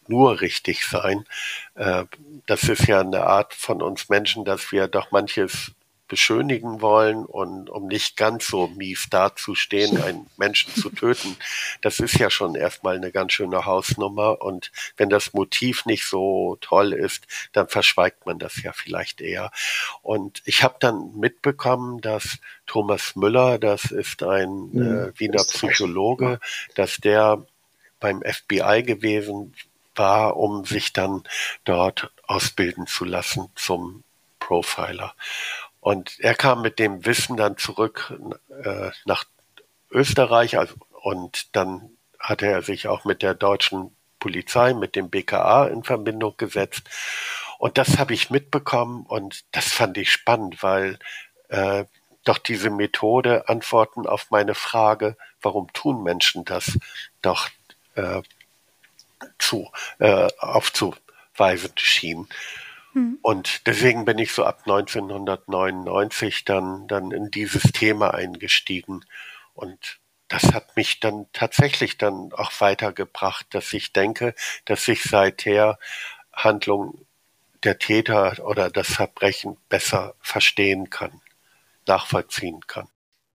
Speaker 1: nur richtig sein. Äh, das ist ja eine Art von uns Menschen, dass wir doch manches beschönigen wollen und um nicht ganz so mies dazustehen, einen Menschen zu töten, das ist ja schon erstmal eine ganz schöne Hausnummer. Und wenn das Motiv nicht so toll ist, dann verschweigt man das ja vielleicht eher. Und ich habe dann mitbekommen, dass Thomas Müller, das ist ein äh, Wiener Psychologe, dass der beim FBI gewesen war, um sich dann dort ausbilden zu lassen zum Profiler. Und er kam mit dem Wissen dann zurück äh, nach Österreich also, und dann hatte er sich auch mit der deutschen Polizei, mit dem BKA in Verbindung gesetzt. Und das habe ich mitbekommen und das fand ich spannend, weil äh, doch diese Methode, Antworten auf meine Frage, warum tun Menschen das, doch äh, zu, äh, aufzuweisen schien. Hm. Und deswegen bin ich so ab 1999 dann, dann in dieses Thema eingestiegen. Und das hat mich dann tatsächlich dann auch weitergebracht, dass ich denke, dass ich seither Handlung der Täter oder das Verbrechen besser verstehen kann, nachvollziehen kann.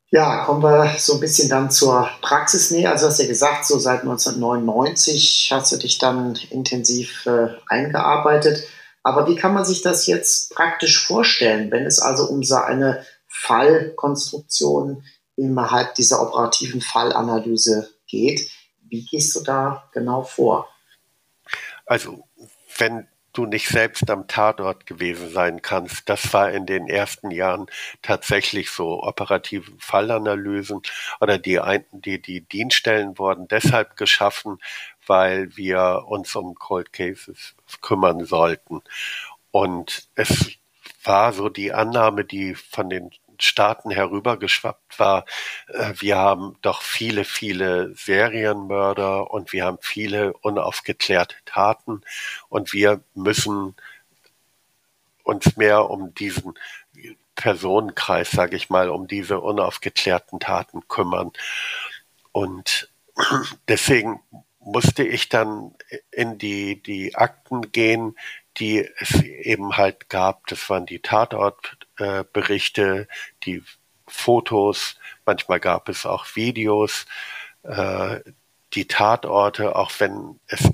Speaker 3: Ja, kommen wir so ein bisschen dann zur Praxisnähe. Also hast du ja gesagt, so seit 1999 hast du dich dann intensiv äh, eingearbeitet. Aber wie kann man sich das jetzt praktisch vorstellen, wenn es also um so eine Fallkonstruktion innerhalb dieser operativen Fallanalyse geht? Wie gehst du da genau vor?
Speaker 1: Also, wenn du nicht selbst am Tatort gewesen sein kannst. Das war in den ersten Jahren tatsächlich so operative Fallanalysen oder die, die, die Dienststellen wurden deshalb geschaffen, weil wir uns um Cold Cases kümmern sollten. Und es war so die Annahme, die von den Staaten herübergeschwappt war. Äh, wir haben doch viele, viele Serienmörder und wir haben viele unaufgeklärte Taten und wir müssen uns mehr um diesen Personenkreis, sage ich mal, um diese unaufgeklärten Taten kümmern. Und deswegen musste ich dann in die, die Akten gehen, die es eben halt gab. Das waren die Tatortberichte, äh, die Fotos, manchmal gab es auch Videos, äh, die Tatorte, auch wenn es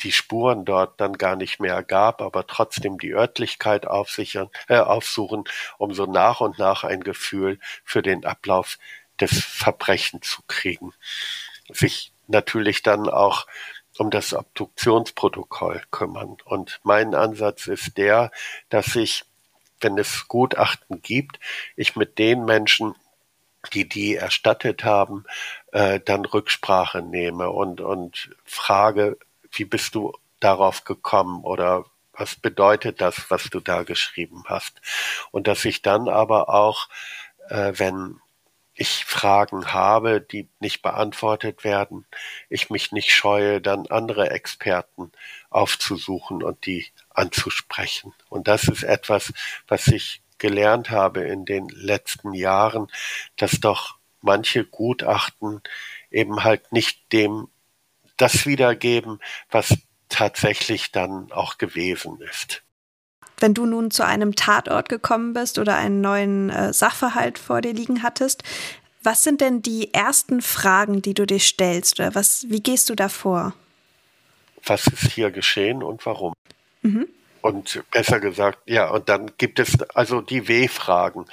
Speaker 1: die Spuren dort dann gar nicht mehr gab, aber trotzdem die Örtlichkeit aufsichern, äh, aufsuchen, um so nach und nach ein Gefühl für den Ablauf des Verbrechens zu kriegen. Sich natürlich dann auch um das Obduktionsprotokoll kümmern. Und mein Ansatz ist der, dass ich, wenn es Gutachten gibt, ich mit den Menschen, die die erstattet haben, äh, dann Rücksprache nehme und, und frage, wie bist du darauf gekommen oder was bedeutet das, was du da geschrieben hast? Und dass ich dann aber auch, äh, wenn ich Fragen habe, die nicht beantwortet werden, ich mich nicht scheue, dann andere Experten aufzusuchen und die anzusprechen. Und das ist etwas, was ich gelernt habe in den letzten Jahren, dass doch manche Gutachten eben halt nicht dem das wiedergeben, was tatsächlich dann auch gewesen ist.
Speaker 2: Wenn du nun zu einem Tatort gekommen bist oder einen neuen äh, Sachverhalt vor dir liegen hattest, was sind denn die ersten Fragen, die du dir stellst? Oder was, wie gehst du da vor?
Speaker 1: Was ist hier geschehen und warum? Mhm. Und besser gesagt, ja, und dann gibt es also die W-Fragen.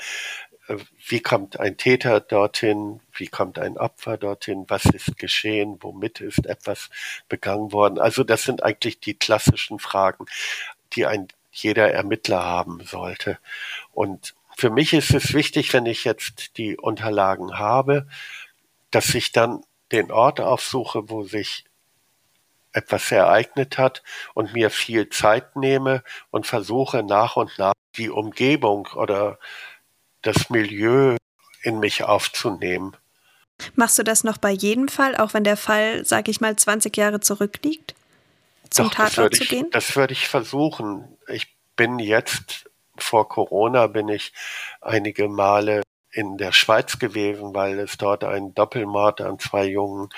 Speaker 1: Äh, wie kommt ein Täter dorthin? Wie kommt ein Opfer dorthin? Was ist geschehen? Womit ist etwas begangen worden? Also das sind eigentlich die klassischen Fragen, die ein jeder Ermittler haben sollte. Und für mich ist es wichtig, wenn ich jetzt die Unterlagen habe, dass ich dann den Ort aufsuche, wo sich etwas ereignet hat und mir viel Zeit nehme und versuche nach und nach die Umgebung oder das Milieu in mich aufzunehmen.
Speaker 2: Machst du das noch bei jedem Fall, auch wenn der Fall, sag ich mal, 20 Jahre zurückliegt? Zum Doch, Tatort zu gehen?
Speaker 1: Das würde ich versuchen. Ich bin jetzt vor Corona bin ich einige Male in der Schweiz gewesen, weil es dort einen Doppelmord an zwei jungen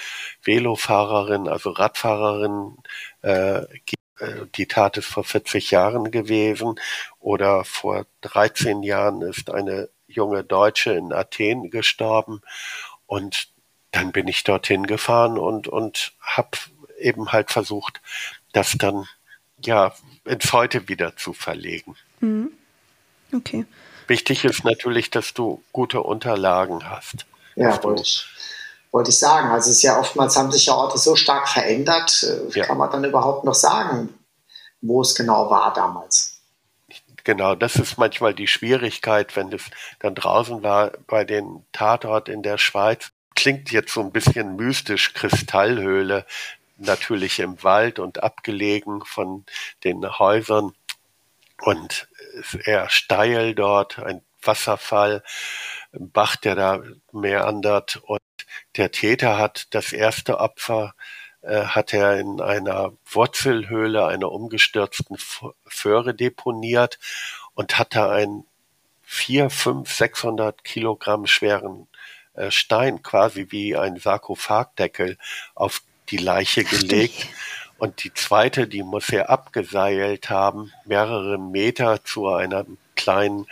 Speaker 1: Velofahrerinnen, also Radfahrerinnen, äh, gibt. Äh, die Tat ist vor 40 Jahren gewesen oder vor 13 Jahren ist eine junge Deutsche in Athen gestorben und dann bin ich dorthin gefahren und, und habe eben halt versucht, das dann ja ins Heute wieder zu verlegen. Mhm.
Speaker 2: Okay.
Speaker 1: Wichtig ist natürlich, dass du gute Unterlagen hast.
Speaker 3: Ja, wollte ich, wollte ich sagen. Also es ist ja oftmals haben sich ja Orte so stark verändert. Äh, wie ja. kann man dann überhaupt noch sagen, wo es genau war damals?
Speaker 1: Genau, das ist manchmal die Schwierigkeit, wenn es dann draußen war bei den Tatort in der Schweiz. Klingt jetzt so ein bisschen mystisch, Kristallhöhle, natürlich im Wald und abgelegen von den Häusern. Und eher steil dort, ein Wasserfall, ein Bach, der da meandert und der Täter hat das erste Opfer äh, hat er in einer Wurzelhöhle einer umgestürzten Föhre deponiert und hat da einen vier, fünf, sechshundert Kilogramm schweren äh, Stein, quasi wie ein Sarkophagdeckel, auf die Leiche gelegt. Und die zweite, die muss er abgeseilt haben, mehrere Meter zu einer kleinen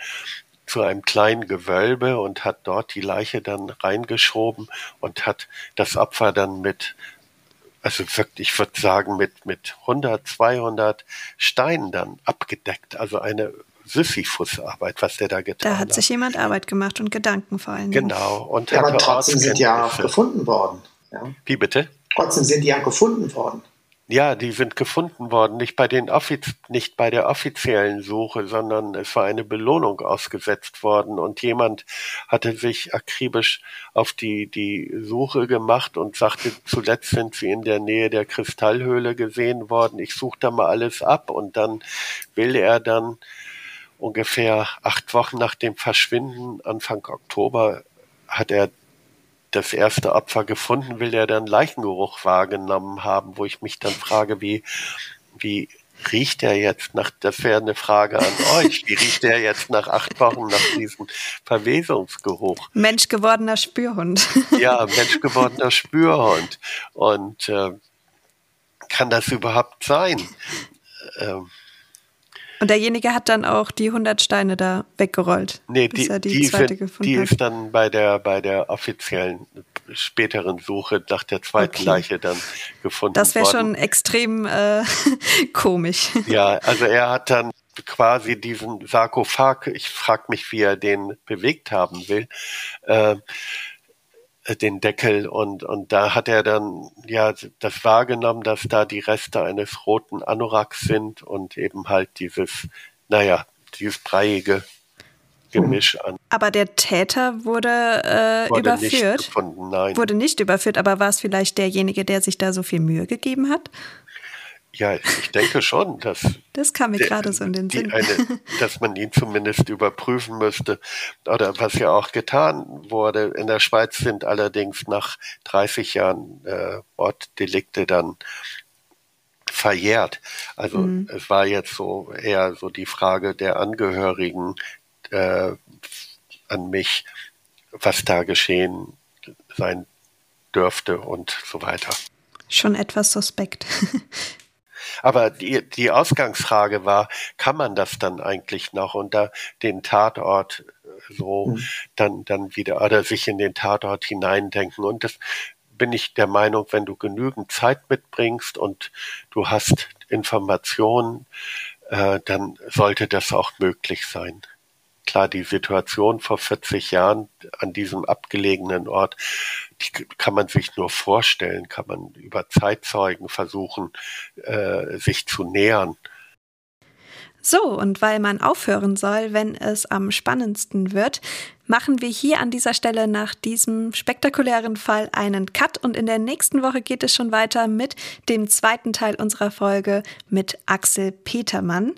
Speaker 1: zu einem kleinen Gewölbe und hat dort die Leiche dann reingeschoben und hat das Opfer dann mit also wirklich, ich würde sagen, mit, mit 100, 200 Steinen dann abgedeckt. Also eine Sisyphus-Arbeit, was der da getan
Speaker 2: hat. Da hat sich jemand Arbeit gemacht und Gedanken vor allem.
Speaker 1: Genau. Und
Speaker 3: ja, aber trotzdem sind ja gefunden worden. Ja.
Speaker 1: Wie bitte?
Speaker 3: Trotzdem sind die ja gefunden worden.
Speaker 1: Ja, die sind gefunden worden, nicht bei den Offiz nicht bei der offiziellen Suche, sondern es war eine Belohnung ausgesetzt worden und jemand hatte sich akribisch auf die die Suche gemacht und sagte, zuletzt sind sie in der Nähe der Kristallhöhle gesehen worden. Ich suche da mal alles ab und dann will er dann ungefähr acht Wochen nach dem Verschwinden, Anfang Oktober, hat er das erste Opfer gefunden, will er dann Leichengeruch wahrgenommen haben, wo ich mich dann frage, wie, wie riecht er jetzt nach, das wäre eine Frage an euch, wie riecht er jetzt nach acht Wochen nach diesem Verwesungsgeruch?
Speaker 2: Menschgewordener Spürhund.
Speaker 1: ja, menschgewordener Spürhund. Und äh, kann das überhaupt sein?
Speaker 2: Ähm, und derjenige hat dann auch die 100 Steine da weggerollt.
Speaker 1: Nee, die, die, die, sind, die ist dann bei der, bei der offiziellen späteren Suche nach der zweiten okay. Leiche dann gefunden
Speaker 2: Das wäre schon extrem äh, komisch.
Speaker 1: Ja, also er hat dann quasi diesen Sarkophag, ich frage mich, wie er den bewegt haben will, äh, den Deckel und, und da hat er dann ja das wahrgenommen, dass da die Reste eines roten Anoraks sind und eben halt dieses, naja, dieses breiige Gemisch an.
Speaker 2: Aber der Täter wurde, äh, wurde überführt. Nicht gefunden, nein. Wurde nicht überführt, aber war es vielleicht derjenige, der sich da so viel Mühe gegeben hat?
Speaker 1: Ja, ich denke schon, dass.
Speaker 2: Das kam mir gerade so in den Sinn.
Speaker 1: Eine, dass man ihn zumindest überprüfen müsste. Oder was ja auch getan wurde. In der Schweiz sind allerdings nach 30 Jahren äh, Morddelikte dann verjährt. Also mhm. es war jetzt so eher so die Frage der Angehörigen äh, an mich, was da geschehen sein dürfte und so weiter.
Speaker 2: Schon etwas suspekt.
Speaker 1: Aber die, die Ausgangsfrage war, kann man das dann eigentlich noch unter den Tatort äh, so mhm. dann, dann wieder oder sich in den Tatort hineindenken? Und das bin ich der Meinung, wenn du genügend Zeit mitbringst und du hast Informationen, äh, dann sollte das auch möglich sein. Klar, die Situation vor 40 Jahren an diesem abgelegenen Ort, die kann man sich nur vorstellen, kann man über Zeitzeugen versuchen, äh, sich zu nähern.
Speaker 2: So, und weil man aufhören soll, wenn es am spannendsten wird, machen wir hier an dieser Stelle nach diesem spektakulären Fall einen Cut und in der nächsten Woche geht es schon weiter mit dem zweiten Teil unserer Folge mit Axel Petermann.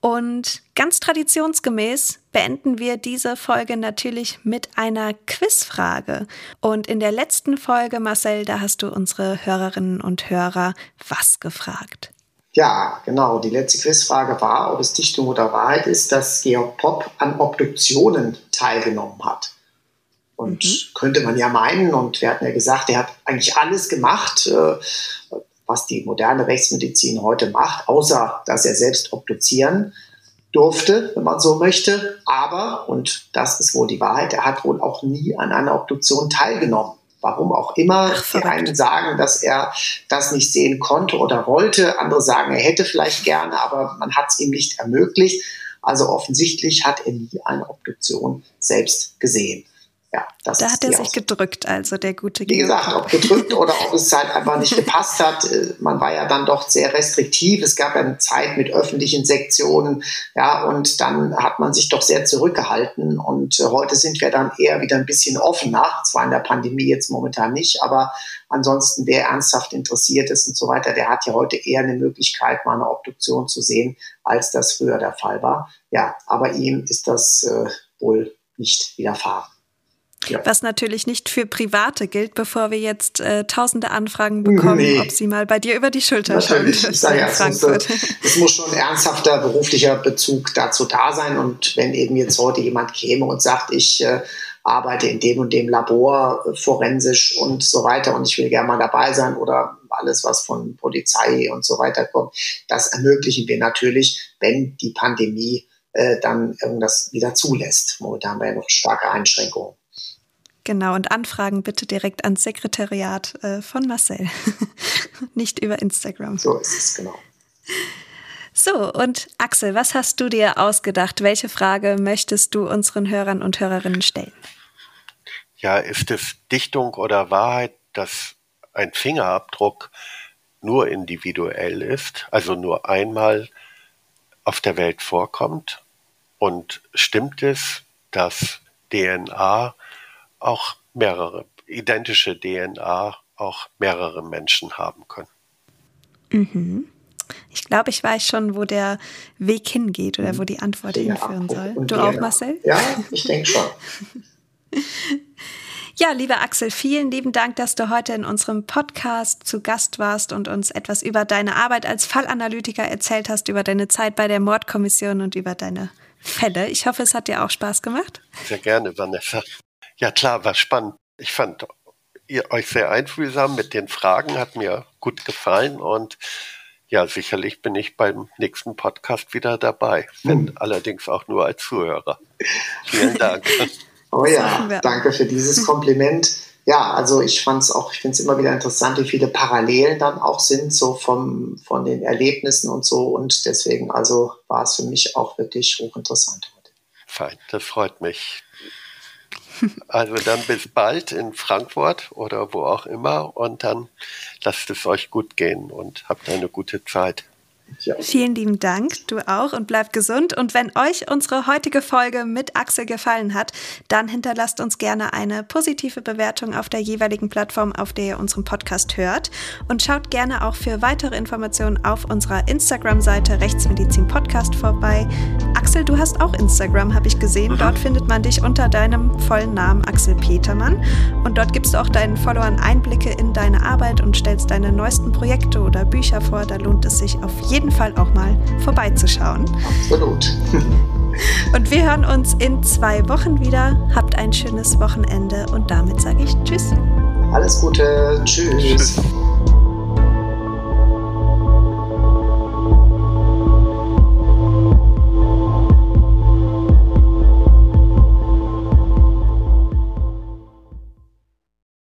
Speaker 2: Und ganz traditionsgemäß beenden wir diese Folge natürlich mit einer Quizfrage. Und in der letzten Folge, Marcel, da hast du unsere Hörerinnen und Hörer was gefragt?
Speaker 3: Ja, genau. Die letzte Quizfrage war, ob es Dichtung oder Wahrheit ist, dass Georg Popp an Obduktionen teilgenommen hat. Und mhm. könnte man ja meinen, und wir hatten ja gesagt, er hat eigentlich alles gemacht, äh, was die moderne Rechtsmedizin heute macht, außer dass er selbst obduzieren durfte, wenn man so möchte. Aber, und das ist wohl die Wahrheit, er hat wohl auch nie an einer Obduktion teilgenommen. Warum auch immer. Ach, die einen sagen, dass er das nicht sehen konnte oder wollte. Andere sagen, er hätte vielleicht gerne, aber man hat es ihm nicht ermöglicht. Also offensichtlich hat er nie eine Obduktion selbst gesehen ja,
Speaker 2: das da hat er sich gedrückt, also der gute
Speaker 3: Wie gesagt, ob gedrückt oder ob es halt einfach nicht gepasst hat. Äh, man war ja dann doch sehr restriktiv. Es gab eine Zeit mit öffentlichen Sektionen, ja, und dann hat man sich doch sehr zurückgehalten. Und äh, heute sind wir dann eher wieder ein bisschen offener. Zwar in der Pandemie jetzt momentan nicht, aber ansonsten, wer ernsthaft interessiert ist und so weiter, der hat ja heute eher eine Möglichkeit, mal eine Obduktion zu sehen, als das früher der Fall war. Ja, aber ihm ist das äh, wohl nicht widerfahren.
Speaker 2: Ja. Was natürlich nicht für Private gilt, bevor wir jetzt äh, tausende Anfragen bekommen, nee. ob sie mal bei dir über die Schulter natürlich. schauen. Ich sage ja,
Speaker 3: es, es muss schon ein ernsthafter beruflicher Bezug dazu da sein. Und wenn eben jetzt heute jemand käme und sagt, ich äh, arbeite in dem und dem Labor äh, forensisch und so weiter und ich will gerne mal dabei sein oder alles, was von Polizei und so weiter kommt, das ermöglichen wir natürlich, wenn die Pandemie äh, dann irgendwas wieder zulässt. Momentan haben wir ja noch starke Einschränkungen.
Speaker 2: Genau, und Anfragen bitte direkt ans Sekretariat äh, von Marcel, nicht über Instagram.
Speaker 3: So ist es, genau.
Speaker 2: So, und Axel, was hast du dir ausgedacht? Welche Frage möchtest du unseren Hörern und Hörerinnen stellen?
Speaker 1: Ja, ist es Dichtung oder Wahrheit, dass ein Fingerabdruck nur individuell ist, also nur einmal auf der Welt vorkommt? Und stimmt es, dass DNA auch mehrere, identische DNA auch mehrere Menschen haben können.
Speaker 2: Mhm. Ich glaube, ich weiß schon, wo der Weg hingeht oder wo die Antwort ja, hinführen soll. Du auch, Marcel?
Speaker 3: Ja, ich denke schon.
Speaker 2: Ja, lieber Axel, vielen lieben Dank, dass du heute in unserem Podcast zu Gast warst und uns etwas über deine Arbeit als Fallanalytiker erzählt hast, über deine Zeit bei der Mordkommission und über deine Fälle. Ich hoffe, es hat dir auch Spaß gemacht.
Speaker 1: Sehr gerne, Vanessa. Ja, klar, war spannend. Ich fand ihr euch sehr einfühlsam mit den Fragen, hat mir gut gefallen und ja, sicherlich bin ich beim nächsten Podcast wieder dabei, wenn hm. allerdings auch nur als Zuhörer. Vielen Dank.
Speaker 3: Oh ja, danke für dieses Kompliment. Ja, also ich fand es auch, ich finde es immer wieder interessant, wie viele Parallelen dann auch sind, so vom, von den Erlebnissen und so. Und deswegen, also war es für mich auch wirklich hochinteressant heute.
Speaker 1: Fein, das freut mich. Also dann bis bald in Frankfurt oder wo auch immer und dann lasst es euch gut gehen und habt eine gute Zeit.
Speaker 2: Ja. Vielen lieben Dank, du auch und bleibt gesund. Und wenn euch unsere heutige Folge mit Axel gefallen hat, dann hinterlasst uns gerne eine positive Bewertung auf der jeweiligen Plattform, auf der ihr unseren Podcast hört. Und schaut gerne auch für weitere Informationen auf unserer Instagram-Seite Rechtsmedizin Podcast vorbei. Axel, du hast auch Instagram, habe ich gesehen. Mhm. Dort findet man dich unter deinem vollen Namen Axel Petermann. Und dort gibst du auch deinen Followern Einblicke in deine Arbeit und stellst deine neuesten Projekte oder Bücher vor. Da lohnt es sich auf jeden jeden Fall auch mal vorbeizuschauen.
Speaker 3: Absolut.
Speaker 2: Und wir hören uns in zwei Wochen wieder. Habt ein schönes Wochenende und damit sage ich Tschüss.
Speaker 3: Alles Gute. Tschüss. tschüss.